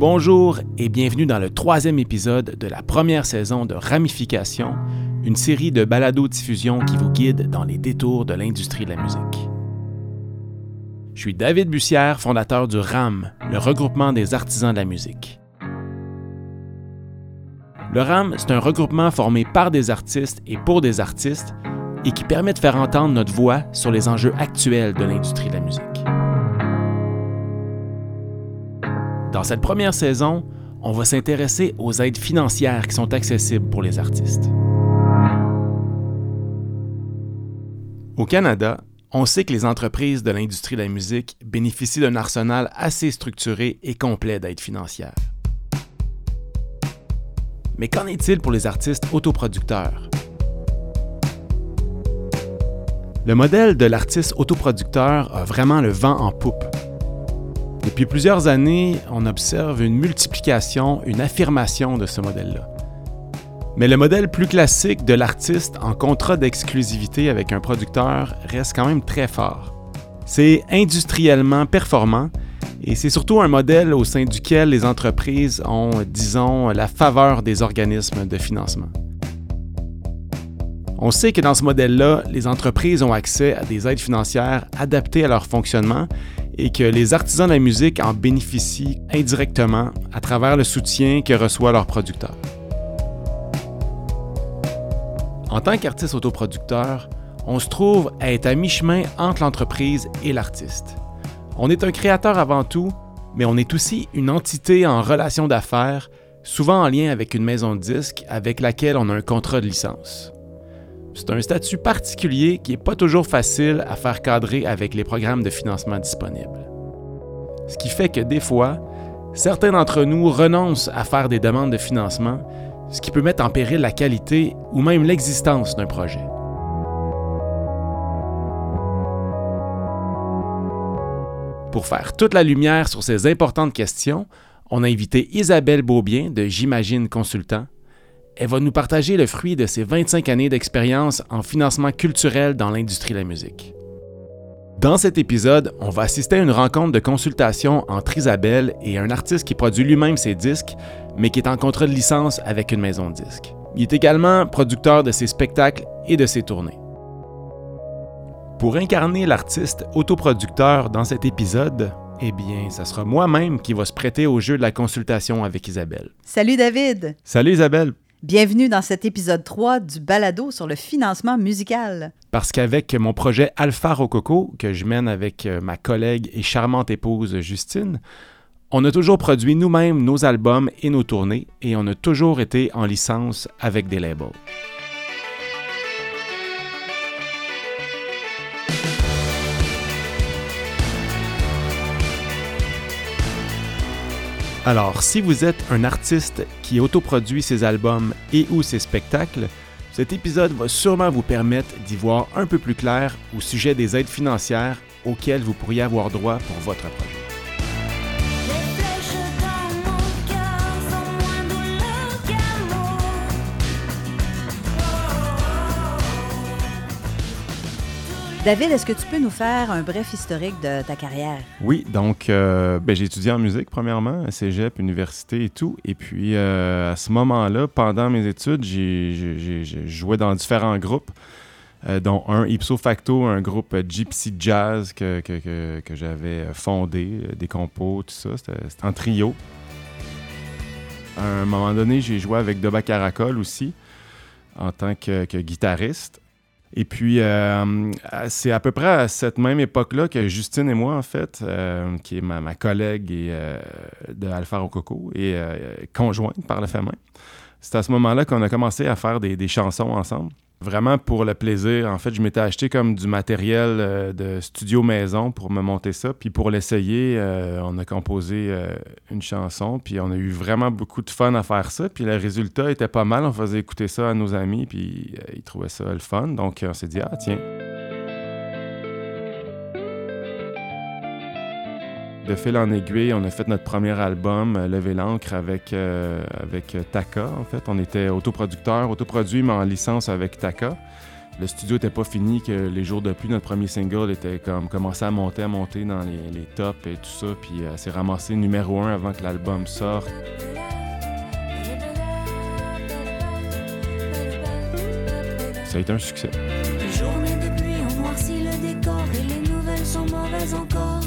Bonjour et bienvenue dans le troisième épisode de la première saison de Ramification, une série de balado-diffusion qui vous guide dans les détours de l'industrie de la musique. Je suis David Bussière, fondateur du RAM, le regroupement des artisans de la musique. Le RAM, c'est un regroupement formé par des artistes et pour des artistes et qui permet de faire entendre notre voix sur les enjeux actuels de l'industrie de la musique. Dans cette première saison, on va s'intéresser aux aides financières qui sont accessibles pour les artistes. Au Canada, on sait que les entreprises de l'industrie de la musique bénéficient d'un arsenal assez structuré et complet d'aides financières. Mais qu'en est-il pour les artistes autoproducteurs? Le modèle de l'artiste autoproducteur a vraiment le vent en poupe. Depuis plusieurs années, on observe une multiplication, une affirmation de ce modèle-là. Mais le modèle plus classique de l'artiste en contrat d'exclusivité avec un producteur reste quand même très fort. C'est industriellement performant et c'est surtout un modèle au sein duquel les entreprises ont, disons, la faveur des organismes de financement. On sait que dans ce modèle-là, les entreprises ont accès à des aides financières adaptées à leur fonctionnement et que les artisans de la musique en bénéficient indirectement à travers le soutien que reçoit leur producteur. En tant qu'artiste autoproducteur, on se trouve à être à mi-chemin entre l'entreprise et l'artiste. On est un créateur avant tout, mais on est aussi une entité en relation d'affaires, souvent en lien avec une maison de disques avec laquelle on a un contrat de licence. C'est un statut particulier qui n'est pas toujours facile à faire cadrer avec les programmes de financement disponibles. Ce qui fait que des fois, certains d'entre nous renoncent à faire des demandes de financement, ce qui peut mettre en péril la qualité ou même l'existence d'un projet. Pour faire toute la lumière sur ces importantes questions, on a invité Isabelle Beaubien de J'imagine Consultant elle va nous partager le fruit de ses 25 années d'expérience en financement culturel dans l'industrie de la musique. Dans cet épisode, on va assister à une rencontre de consultation entre Isabelle et un artiste qui produit lui-même ses disques, mais qui est en contrat de licence avec une maison de disques. Il est également producteur de ses spectacles et de ses tournées. Pour incarner l'artiste autoproducteur dans cet épisode, eh bien, ça sera moi-même qui va se prêter au jeu de la consultation avec Isabelle. Salut David. Salut Isabelle. Bienvenue dans cet épisode 3 du balado sur le financement musical. Parce qu'avec mon projet Alpha Rococo, que je mène avec euh, ma collègue et charmante épouse Justine, on a toujours produit nous-mêmes nos albums et nos tournées et on a toujours été en licence avec des labels. Alors, si vous êtes un artiste qui autoproduit ses albums et ou ses spectacles, cet épisode va sûrement vous permettre d'y voir un peu plus clair au sujet des aides financières auxquelles vous pourriez avoir droit pour votre projet. David, est-ce que tu peux nous faire un bref historique de ta carrière? Oui, donc euh, ben, j'ai étudié en musique premièrement, à cégep, université et tout. Et puis euh, à ce moment-là, pendant mes études, j'ai joué dans différents groupes, euh, dont un ipso facto, un groupe Gypsy Jazz que, j'avais fondé, des compos, tout ça. C'était en trio. À un moment donné, j'ai joué avec Doba Caracol aussi en tant que guitariste. Et puis, euh, c'est à peu près à cette même époque-là que Justine et moi, en fait, euh, qui est ma, collègue et, euh, de Alpha Rococo et conjointe par le fait c'est à ce moment-là qu'on a commencé à faire des chansons ensemble vraiment pour le plaisir. En fait, je m'étais acheté comme du matériel euh, de studio maison pour me monter ça. Puis pour l'essayer, euh, on a composé euh, une chanson. Puis on a eu vraiment beaucoup de fun à faire ça. Puis le résultat était pas mal. On faisait écouter ça à nos amis. Puis ils trouvaient ça le fun. Donc on s'est dit, ah tiens, de fil en aiguille, on a fait notre premier album, euh, Lever l'encre, avec, euh, avec Taka. En fait, on était autoproducteur, autoproduit, mais en licence avec Taka. le studio n'était pas fini, que les jours de pluie, notre premier single était comme commencé à monter, à monter dans les, les tops et tout ça, puis euh, s'est ramassé numéro un avant que l'album sorte. Ça a été un succès. Les journées de pluie ont noirci le décor et les nouvelles sont mauvaises encore.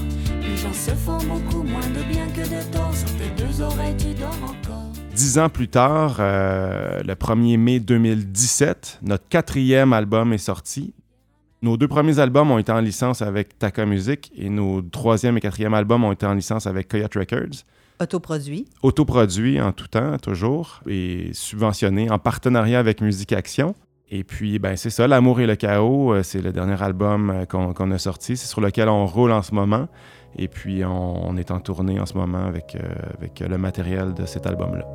Les gens se font beaucoup moins de bien que de tort. Sur tes deux oreilles, tu dors encore. Dix ans plus tard, euh, le 1er mai 2017, notre quatrième album est sorti. Nos deux premiers albums ont été en licence avec Taka Music et nos troisième et quatrième albums ont été en licence avec Coyote Records. Autoproduit. Autoproduit en tout temps, toujours, et subventionné en partenariat avec Musique Action. Et puis, ben c'est ça, L'amour et le chaos, euh, c'est le dernier album euh, qu'on qu'on a sorti. C'est sur lequel on roule en ce moment. Et puis, on, on est en tournée en ce moment avec, euh, avec le matériel de cet album-là.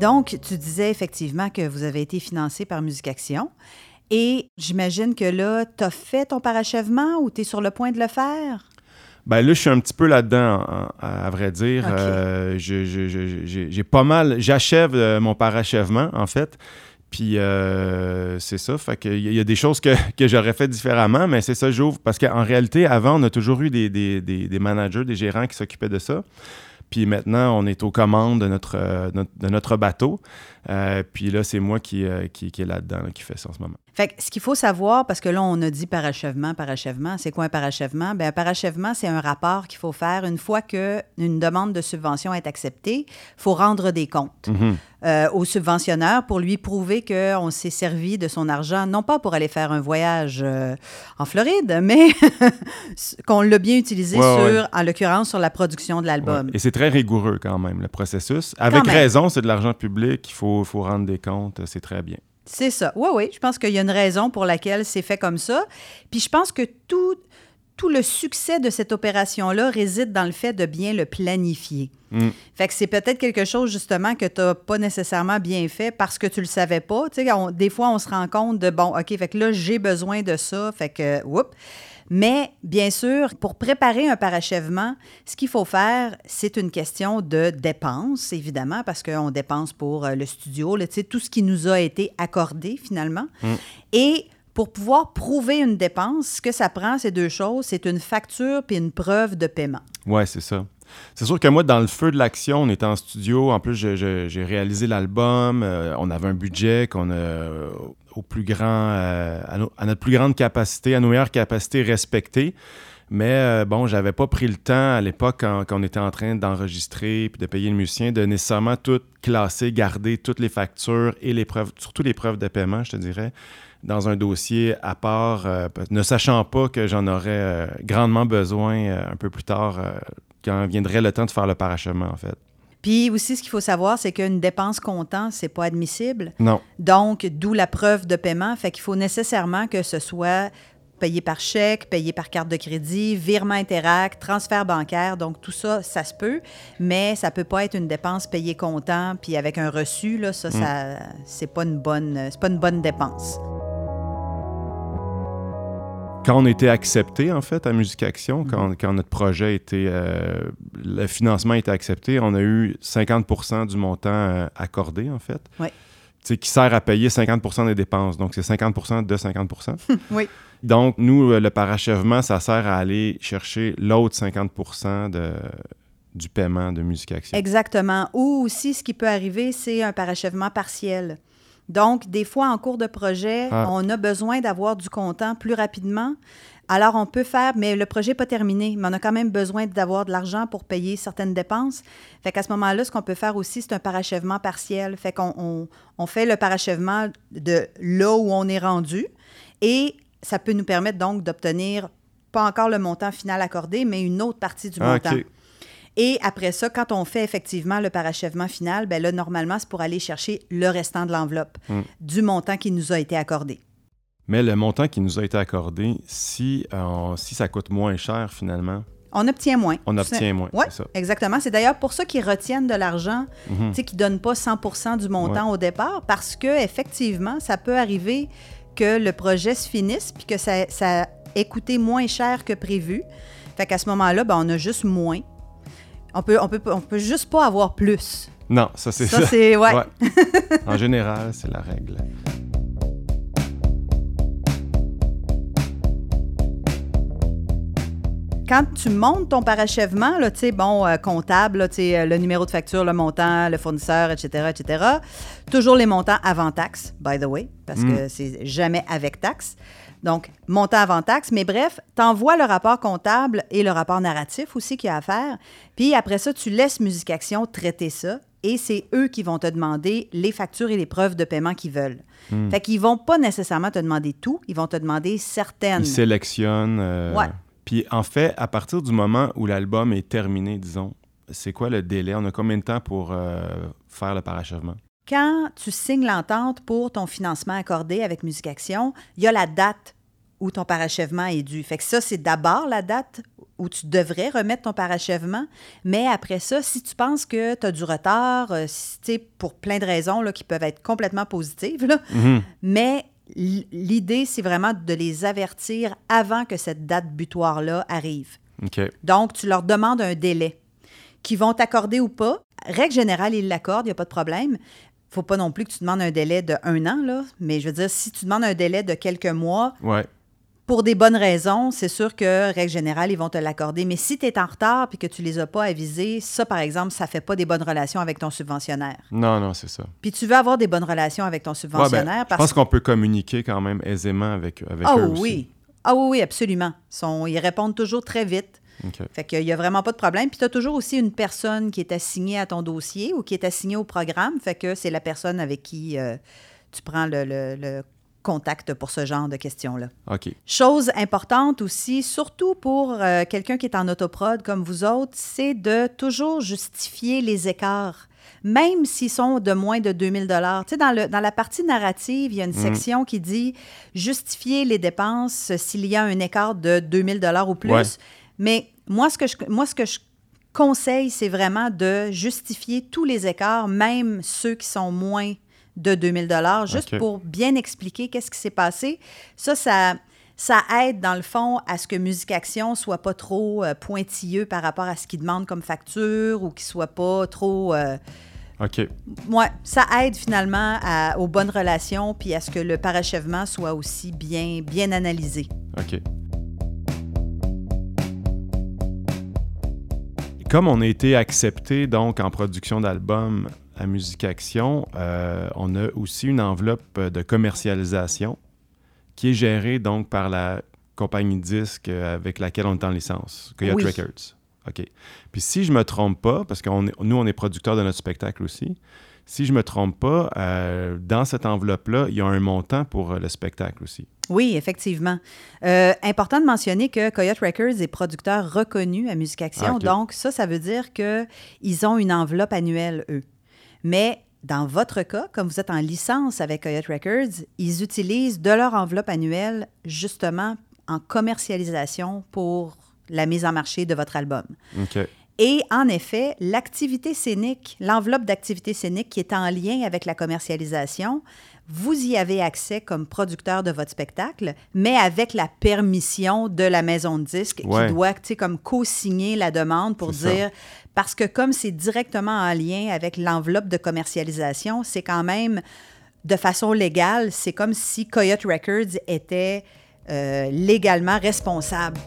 Donc, tu disais effectivement que vous avez été financé par Musique Action. Et j'imagine que là, tu as fait ton parachèvement ou tu es sur le point de le faire? Ben là, je suis un petit peu là-dedans, à, à vrai dire. Ok. Euh, j'ai pas mal... J'achève euh, mon parachèvement, en fait. Puis euh, c'est ça, fait qu'il y, a- il y a des choses que, j'aurais fait différemment, mais c'est ça, j'ouvre. Parce qu'en réalité, avant, on a toujours eu des, managers, des gérants qui s'occupaient de ça. Puis maintenant, on est aux commandes de notre, euh, notre- de notre bateau. Euh, puis là, c'est moi qui, euh, qui, qui est là-dedans, là, qui fait ça en ce moment. Fait que ce qu'il faut savoir, parce que là, on a dit parachèvement, parachèvement, c'est quoi un parachèvement? Bien, un parachèvement, c'est un rapport qu'il faut faire une fois qu'une demande de subvention est acceptée. Il faut rendre des comptes Mhm. euh, au subventionneur pour lui prouver qu'on s'est servi de son argent, non pas pour aller faire un voyage en Floride, mais qu'on l'a bien utilisé Ouais, sur, ouais. en l'occurrence, sur la production de l'album. Ouais. Et c'est très rigoureux quand même, le processus. Avec raison, c'est de l'argent public, il faut, faut rendre des comptes, c'est très bien. C'est ça. Oui, oui. Je pense qu'il y a une raison pour laquelle c'est fait comme ça. Puis je pense que tout, tout le succès de cette opération-là réside dans le fait de bien le planifier. Mm. Fait que c'est peut-être quelque chose, justement, que tu n'as pas nécessairement bien fait parce que tu le savais pas. Tu sais, on- des fois, on se rend compte de, bon, OK, fait que là, j'ai besoin de ça. Fait que, oups. Mais bien sûr, pour préparer un parachèvement, ce qu'il faut faire, c'est une question de dépenses, évidemment, parce qu'on dépense pour euh, le studio, là, tout ce qui nous a été accordé finalement. Et pour pouvoir prouver une dépense, ce que ça prend, c'est deux choses, c'est une facture puis une preuve de paiement. Ouais, c'est ça. C'est sûr que moi, dans le feu de l'action, on était en studio. En plus, j'ai réalisé l'album. euh, on avait un budget qu'on a au plus grand, euh, à, no- à notre plus grande capacité, à nos meilleures capacités respectées. Mais euh, bon, j'avais pas pris le temps à l'époque quand, on était en train d'enregistrer puis de payer le musicien de nécessairement tout classer, garder toutes les factures et les preuves, surtout les preuves de paiement, je te dirais, dans un dossier à part, euh, ne sachant pas que j'en aurais grandement besoin un peu plus tard quand viendrait le temps de faire le parachèvement, en fait. Puis aussi, ce qu'il faut savoir, c'est qu'une dépense comptant, c'est pas admissible. Non. Donc, d'où la preuve de paiement. Fait qu'il faut nécessairement que ce soit payé par chèque, payé par carte de crédit, virement Interact, transfert bancaire. Donc, tout ça, ça se peut, mais ça peut pas être une dépense payée comptant puis avec un reçu. Là, ça, ça c'est pas une bonne, c'est pas une bonne dépense. Quand on était accepté, en fait, à Musique Action, quand, quand notre projet était. euh, le financement était accepté, on a eu 50% du montant euh, accordé, en fait. Sais, qui sert à payer 50% des dépenses. Donc, c'est 50 de 50 Oui. Donc, nous, euh, le parachèvement, ça sert à aller chercher l'autre 50 de, du paiement de Musique Action. Exactement. Ou aussi, ce qui peut arriver, c'est un parachèvement partiel. Donc, des fois, en cours de projet, Ah. on a besoin d'avoir du comptant plus rapidement. Alors, on peut faire, mais le projet n'est pas terminé, mais on a quand même besoin d'avoir de l'argent pour payer certaines dépenses. Fait qu'à ce moment-là, ce qu'on peut faire aussi, c'est un parachèvement partiel. Fait qu'on on, on fait le parachèvement de là où on est rendu et ça peut nous permettre donc d'obtenir pas encore le montant final accordé, mais une autre partie du Ah, montant. Et après ça, quand on fait effectivement le parachèvement final, ben là, normalement, c'est pour aller chercher le restant de l'enveloppe Hmm. du montant qui nous a été accordé. Mais le montant qui nous a été accordé, si, euh, si ça coûte moins cher, finalement, On obtient moins. on obtient moins. Oui, exactement. C'est d'ailleurs pour ça qu'ils retiennent de l'argent, tu sais, qu'ils ne donnent pas 100 du montant au départ, parce que effectivement, ça peut arriver que le projet se finisse puis que ça, ça ait coûté moins cher que prévu. Fait qu'à ce moment-là, ben, on a juste moins. On peut, on peut, on peut juste pas avoir plus. Non, ça c'est ça. Ça, c'est. Ouais. Ouais. en général, c'est la règle. Quand tu montes ton parachèvement, là, tu sais, bon, euh, comptable, là, euh, le numéro de facture, le montant, le fournisseur, etc., etc., toujours les montants avant taxe, by the way, parce Mm. que c'est jamais avec taxe. Donc, montant avant taxe. Mais bref, tu envoies le rapport comptable et le rapport narratif aussi qu'il y a à faire. Puis après ça, tu laisses Musique Action traiter ça. Et c'est eux qui vont te demander les factures et les preuves de paiement qu'ils veulent. Mm. Fait qu'ils vont pas nécessairement te demander tout, ils vont te demander certaines. Ils sélectionnent. euh, Ouais. Puis en fait, à partir du moment où l'album est terminé, disons, c'est quoi le délai? On a combien de temps pour euh, faire le parachèvement? Quand tu signes l'entente pour ton financement accordé avec Musique Action, il y a la date où ton parachèvement est dû. Fait que ça, c'est d'abord la date où tu devrais remettre ton parachèvement. Mais après ça, si tu penses que tu as du retard, euh, si, pour plein de raisons là, qui peuvent être complètement positives, là, Mhm. mais l'idée, c'est vraiment de les avertir avant que cette date butoir-là arrive. Donc, tu leur demandes un délai qu'ils vont t'accorder ou pas. Règle générale, ils l'accordent, il n'y a pas de problème. Faut pas non plus que tu demandes un délai de un an, là. mais je veux dire, si tu demandes un délai de quelques mois, Ouais. pour des bonnes raisons, c'est sûr que, règle générale, ils vont te l'accorder. Mais si tu es en retard et que tu les as pas avisés, ça, par exemple, ça fait pas des bonnes relations avec ton subventionnaire. Non, non, c'est ça. Puis tu veux avoir des bonnes relations avec ton Ouais, ben, subventionnaire je parce pense qu'on peut communiquer quand même aisément avec, avec Ah eux aussi. oui. Ah oui, oui, absolument. Ils sont- ils répondent toujours très vite. OK. Fait qu'il n'y a vraiment pas de problème. Puis tu as toujours aussi une personne qui est assignée à ton dossier ou qui est assignée au programme. Fait que c'est la personne avec qui euh, tu prends le, le- le contact pour ce genre de questions-là. OK. Chose importante aussi, surtout pour euh, quelqu'un qui est en autoprod comme vous autres, c'est de toujours justifier les écarts, même s'ils sont de moins de 2000 dollars. Tu sais, dans, le, dans la partie narrative, il y a une section qui dit justifier les dépenses s'il y a un écart de 2000 dollars ou plus. Ouais. Mais moi, ce que je, moi, ce que je conseille, c'est vraiment de justifier tous les écarts, même ceux qui sont moins de 2000 dollars, juste pour bien expliquer qu'est-ce qui s'est passé. Ça, ça, ça aide, dans le fond, à ce que Musique Action soit pas trop euh, pointilleux par rapport à ce qu'il demande comme facture ou qu'il soit pas trop... euh, OK. ouais, ça aide finalement à- aux bonnes relations puis à ce que le parachèvement soit aussi bien, bien analysé. OK. Comme on a été accepté donc en production d'albums à Musique Action, euh, on a aussi une enveloppe de commercialisation qui est gérée donc par la compagnie de disques euh, avec laquelle on est en licence, Coyote Oui. Records. OK. Puis si je me trompe pas, parce que nous, on est producteurs de notre spectacle aussi, si je me trompe pas, euh, dans cette enveloppe-là, il y a un montant pour euh, le spectacle aussi. Oui, effectivement. Euh, important de mentionner que Coyote Records est producteur reconnu à Musique Action. Ah. Donc, ça, ça veut dire qu'ils ont une enveloppe annuelle, eux. Mais dans votre cas, comme vous êtes en licence avec Coyote Records, ils utilisent de leur enveloppe annuelle justement en commercialisation pour la mise en marché de votre album. OK. Et en effet, l'activité scénique, l'enveloppe d'activité scénique qui est en lien avec la commercialisation, vous y avez accès comme producteur de votre spectacle, mais avec la permission de la maison de disques Ouais. qui doit, tu sais, comme co-signer la demande pour ça. dire, parce que comme c'est directement en lien avec l'enveloppe de commercialisation, c'est quand même, de façon légale, c'est comme si Coyote Records était euh, légalement responsable.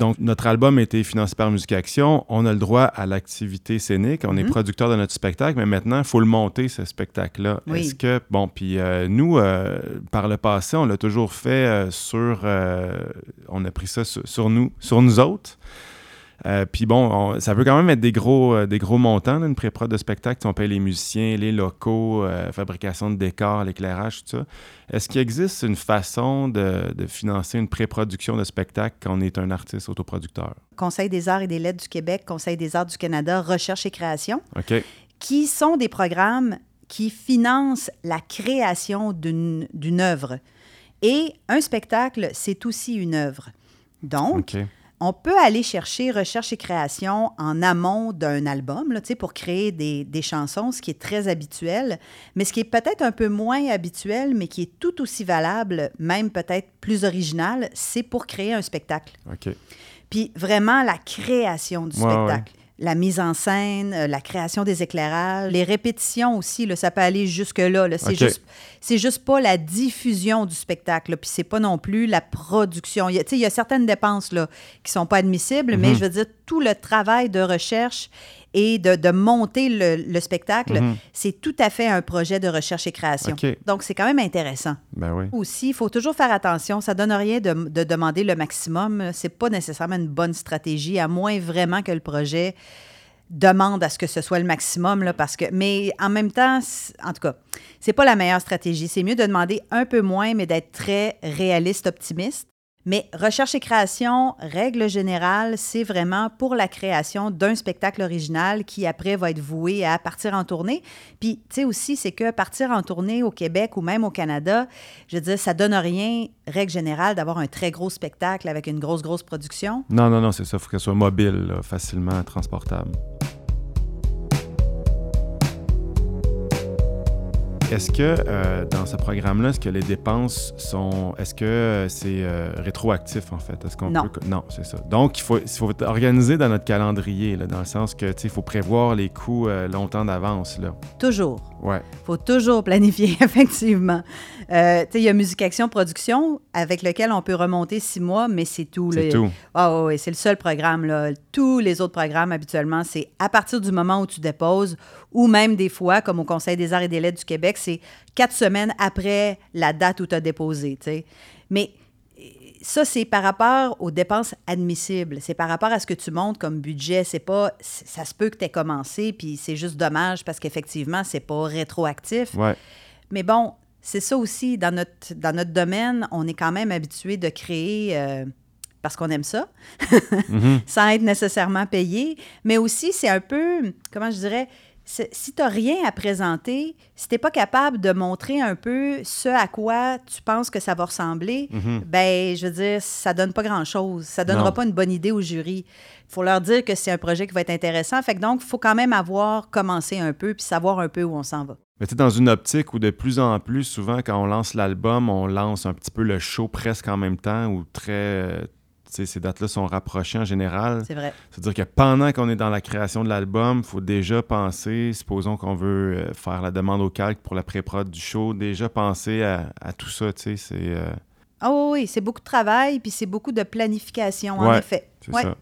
Donc, notre album a été financé par Musique Action. On a le droit à l'activité scénique. On est Mhm. producteur de notre spectacle, mais maintenant, il faut le monter, ce spectacle-là. Oui. Est-ce que, bon, puis euh, nous, euh, par le passé, on l'a toujours fait euh, sur. on a pris ça sur, sur nous, sur nous autres. Euh, puis bon, on- ça peut quand même être des gros, euh, des gros montants, là, une pré-prod de spectacle. On paye les musiciens, les locaux, euh, fabrication de décors, l'éclairage, tout ça. Est-ce qu'il existe une façon de, de financer une pré-production de spectacle quand on est un artiste autoproducteur? Conseil des arts et des lettres du Québec, Conseil des arts du Canada, Recherche et création, qui sont des programmes qui financent la création d'une d'une œuvre. Et un spectacle, c'est aussi une œuvre. Donc. On peut aller chercher recherche et création en amont d'un album là, pour créer des, des chansons, ce qui est très habituel. Mais ce qui est peut-être un peu moins habituel, mais qui est tout aussi valable, même peut-être plus original, c'est pour créer un spectacle. OK. Puis vraiment la création du Ouais, spectacle. La mise en scène, euh, la création des éclairages, les répétitions aussi, là, ça peut aller jusque-là. là. C'est juste, c'est juste pas la diffusion du spectacle, puis c'est pas non plus la production. Il y a, il y a certaines dépenses là, qui sont pas admissibles, Mhm. mais je veux dire, tout le travail de recherche et de, de monter le, le spectacle, Mhm. c'est tout à fait un projet de recherche et création. Donc, c'est quand même intéressant Ben oui. aussi, il faut toujours faire attention. Ça donne rien de, de demander le maximum. C'est pas nécessairement une bonne stratégie, à moins vraiment que le projet demande à ce que ce soit le maximum. Là, parce que, mais en même temps, en tout cas, c'est pas la meilleure stratégie. C'est mieux de demander un peu moins, mais d'être très réaliste, optimiste. Mais recherche et création, règle générale, c'est vraiment pour la création d'un spectacle original qui après va être voué à partir en tournée. Puis, tu sais aussi, c'est que partir en tournée au Québec ou même au Canada, je veux dire, ça donne rien, règle générale, d'avoir un très gros spectacle avec une grosse, grosse production. Non, non, non, c'est ça. Il faut qu'elle soit mobile, facilement transportable. Est-ce que euh, dans ce programme-là, est-ce que les dépenses sont. Est-ce que euh, c'est euh, rétroactif, en fait? Est-ce qu'on Non. peut- Non, c'est ça. Donc, il faut, il faut organiser dans notre calendrier, là, dans le sens que, tu sais, il faut prévoir les coûts euh, longtemps d'avance, là. Toujours. Ouais. faut toujours planifier, effectivement. Euh, il y a Musique Action Production avec lequel on peut remonter six mois, mais c'est tout. C'est tout. Ah oui, c'est le seul programme. Là. Tous les autres programmes, habituellement, c'est à partir du moment où tu déposes, ou même des fois, comme au Conseil des arts et des lettres du Québec, c'est quatre semaines après la date où tu as déposé. tu sais. Mais ça, c'est par rapport aux dépenses admissibles. C'est par rapport à ce que tu montes comme budget. C'est pas... Ça se peut que tu aies commencé, puis c'est juste dommage parce qu'effectivement, c'est pas rétroactif. Ouais. Mais bon, c'est ça aussi, dans notre, dans notre domaine, on est quand même habitué de créer euh, parce qu'on aime ça, Mhm. sans être nécessairement payé. Mais aussi, c'est un peu, comment je dirais, si tu n'as rien à présenter, si tu n'es pas capable de montrer un peu ce à quoi tu penses que ça va ressembler, Mhm. ben, je veux dire, ça donne pas grand-chose. Ça donnera Non. pas une bonne idée au jury. Il faut leur dire que c'est un projet qui va être intéressant. Fait que donc, il faut quand même avoir commencé un peu puis savoir un peu où on s'en va. Mais tu sais, dans une optique où de plus en plus, souvent, quand on lance l'album, on lance un petit peu le show presque en même temps ou très. Ces dates-là sont rapprochées en général. C'est vrai. C'est-à-dire que pendant qu'on est dans la création de l'album, il faut déjà penser, supposons qu'on veut euh, faire la demande au calque pour la pré-prod du show, déjà penser à, à tout ça, tu sais, c'est euh, Ah oui, oui, c'est beaucoup de travail, puis c'est beaucoup de planification, en effet. c'est Ouais. ça.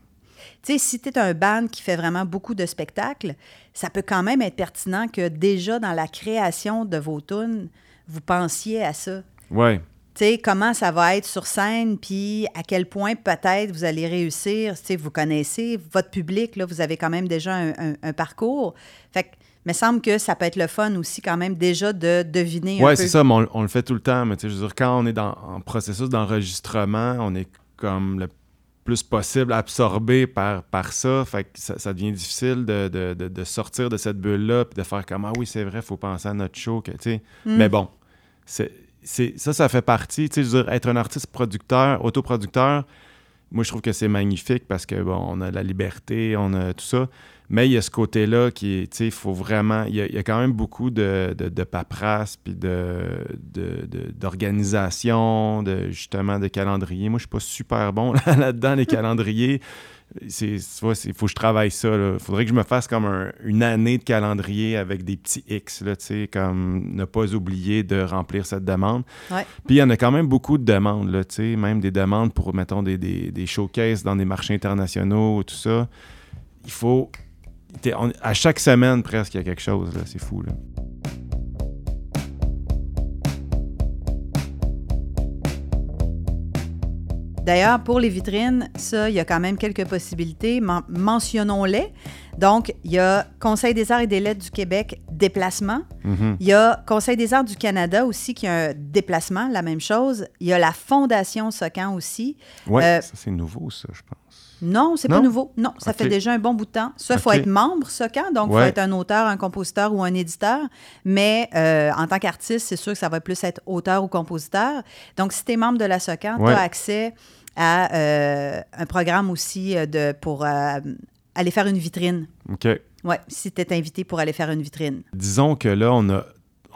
Tu sais, si tu es un band qui fait vraiment beaucoup de spectacles, ça peut quand même être pertinent que déjà dans la création de vos tunes, vous pensiez à ça. Tu sais, comment ça va être sur scène, puis à quel point peut-être vous allez réussir. Tu sais, vous connaissez votre public, là, vous avez quand même déjà un, un- un parcours. Fait que, me semble que ça peut être le fun aussi quand même déjà de deviner un peu. c'est ça, mais on, on le fait tout le temps. Mais je veux dire, quand on est dans, en processus d'enregistrement, on est comme le plus possible absorbé par, par ça. Fait que ça, ça devient difficile de, de- de- de sortir de cette bulle-là puis de faire comme Ah oui, c'est vrai, il faut penser à notre show. Que. Mm. Mais bon, c'est, ça, ça fait partie. Tu sais, je veux dire, être un artiste producteur, autoproducteur, moi, je trouve que c'est magnifique parce que, bon, on a la liberté, on a tout ça. Mais il y a ce côté-là qui est, tu sais, il faut vraiment, il y, a, il y a quand même beaucoup de, de, de paperasse, puis de, de- de- d'organisation, de, justement, de calendrier. Moi, je suis pas super bon là, là-dedans, les calendriers. C'est, faut que je travaille ça. Il faudrait que je me fasse comme un- une année de calendrier avec des petits X, là, tu sais, comme ne pas oublier de remplir cette demande. Ouais. Puis il y en a quand même beaucoup de demandes, là, tu sais, même des demandes pour, mettons, des, des, des showcases dans des marchés internationaux, tout ça. Il faut... on- à chaque semaine, presque, il y a quelque chose, là. C'est fou, là. D'ailleurs, pour les vitrines, ça, il y a quand même quelques possibilités. Men- Mentionnons-les. Donc, il y a Conseil des arts et des lettres du Québec, déplacement. Mhm. Il y a Conseil des arts du Canada aussi qui a un déplacement, la même chose. Il y a la Fondation Socan aussi. Ouais, Euh, ça, c'est nouveau, ça, je pense. Non, c'est pas nouveau. Non, ça fait déjà un bon bout de temps. Ça, il faut être membre Socan, donc il faut être un auteur, un compositeur ou un éditeur. Mais euh, en tant qu'artiste, c'est sûr que ça va plus être auteur ou compositeur. Donc, si tu es membre de la Socan, Ouais. tu as accès à euh, un programme aussi euh, de, pour euh, aller faire une vitrine. OK. Oui, si tu es invité pour aller faire une vitrine. Disons que là, on a,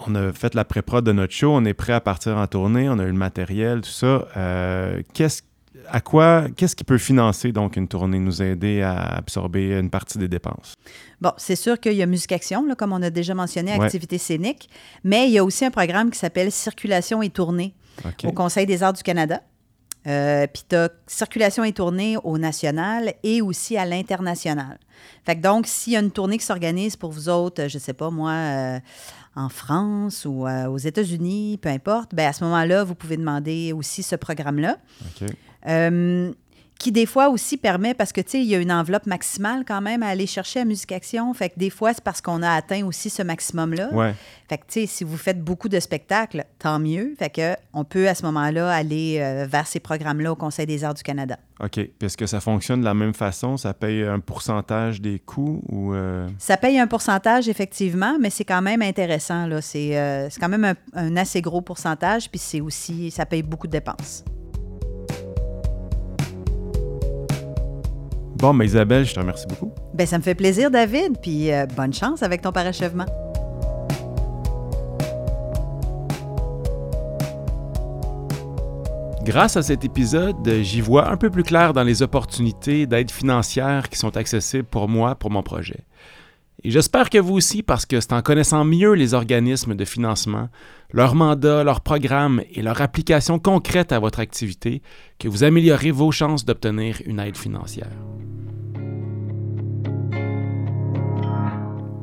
on a fait la pré-prod de notre show, on est prêt à partir en tournée, on a eu le matériel, tout ça. Euh, qu'est-ce à quoi, qu'est-ce qui peut financer donc une tournée, nous aider à absorber une partie des dépenses? Bon, c'est sûr qu'il y a Musique Action, là, comme on a déjà mentionné, Ouais. activité scénique, mais il y a aussi un programme qui s'appelle Circulation et tournée au Conseil des arts du Canada. Euh, Puis tu as circulation et tournée au national et aussi à l'international. Fait que donc, s'il y a une tournée qui s'organise pour vous autres, je sais pas moi, euh, en France ou euh, aux États-Unis, peu importe, ben à ce moment-là, vous pouvez demander aussi ce programme-là. Euh, qui des fois aussi permet, parce que tu sais, il y a une enveloppe maximale quand même à aller chercher à Musique Action. Fait que des fois, c'est parce qu'on a atteint aussi ce maximum-là. Ouais. Fait que, tu sais, si vous faites beaucoup de spectacles, tant mieux. Fait que on peut à ce moment-là aller euh, vers ces programmes-là au Conseil des arts du Canada. OK. Puis Est-ce que ça fonctionne de la même façon? Ça paye un pourcentage des coûts ou. euh, Ça paye un pourcentage, effectivement, mais c'est quand même intéressant. là. C'est euh, c'est quand même un, un assez gros pourcentage, puis c'est aussi, ça paye beaucoup de dépenses. Bon, mais Isabelle, je te remercie beaucoup. Ben ça me fait plaisir, David, puis euh, bonne chance avec ton parachèvement. Grâce à cet épisode, j'y vois un peu plus clair dans les opportunités d'aide financière qui sont accessibles pour moi pour mon projet. Et j'espère que vous aussi, parce que c'est en connaissant mieux les organismes de financement, leur mandat, leurs programmes et leur application concrète à votre activité que vous améliorez vos chances d'obtenir une aide financière.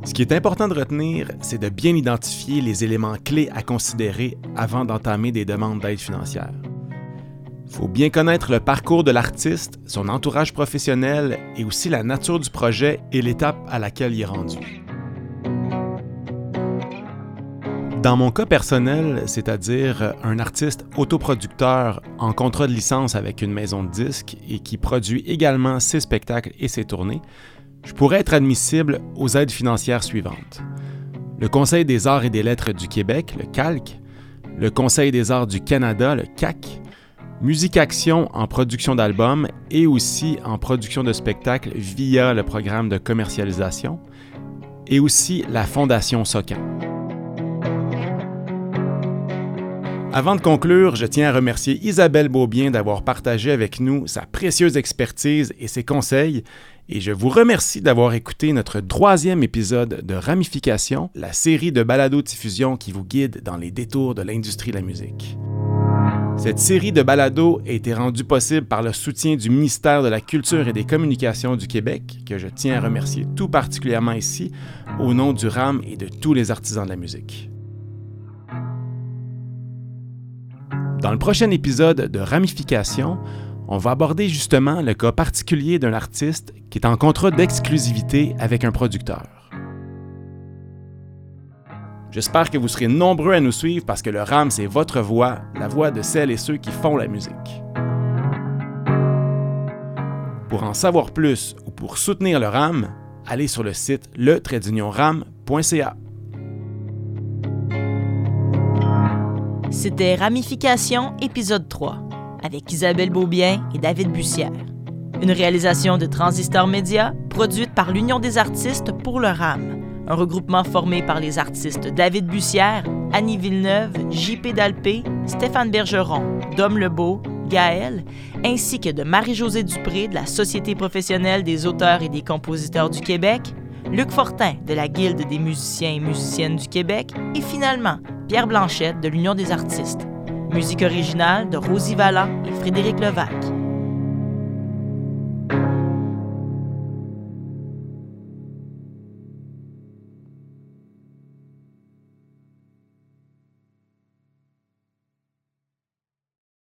Ce qui est important de retenir, c'est de bien identifier les éléments clés à considérer avant d'entamer des demandes d'aide financière. Faut bien connaître le parcours de l'artiste, son entourage professionnel et aussi la nature du projet et l'étape à laquelle il est rendu. Dans mon cas personnel, c'est-à-dire un artiste autoproducteur en contrat de licence avec une maison de disques et qui produit également ses spectacles et ses tournées, je pourrais être admissible aux aides financières suivantes. Le Conseil des arts et des lettres du Québec, le CALC, le Conseil des arts du Canada, le CAC, Musique Action en production d'albums et aussi en production de spectacles via le programme de commercialisation, et aussi la Fondation Socan. Avant de conclure, je tiens à remercier Isabelle Beaubien d'avoir partagé avec nous sa précieuse expertise et ses conseils, et je vous remercie d'avoir écouté notre troisième épisode de Ramification, la série de balado-diffusion qui vous guide dans les détours de l'industrie de la musique. Cette série de balados a été rendue possible par le soutien du ministère de la Culture et des Communications du Québec, que je tiens à remercier tout particulièrement ici, au nom du RAM et de tous les artisans de la musique. Dans le prochain épisode de Ramification, on va aborder justement le cas particulier d'un artiste qui est en contrat d'exclusivité avec un producteur. J'espère que vous serez nombreux à nous suivre parce que le RAM, c'est votre voix, la voix de celles et ceux qui font la musique. Pour en savoir plus ou pour soutenir le RAM, allez sur le site le-ram.ca. C'était Ramification, épisode 3, avec Isabelle Beaubien et David Bussière. Une réalisation de Transistor Média, produite par l'Union des artistes pour le RAM, un regroupement formé par les artistes David Bussière, Annie Villeneuve, J.P. Dalpé, Stéphane Bergeron, Dom Lebeau, Gaël, ainsi que de Marie-Josée Dupré de la Société professionnelle des auteurs et des compositeurs du Québec, Luc Fortin de la Guilde des musiciens et musiciennes du Québec et finalement Pierre Blanchette de l'Union des artistes. Musique originale de Rosie Vallant et Frédéric Levac.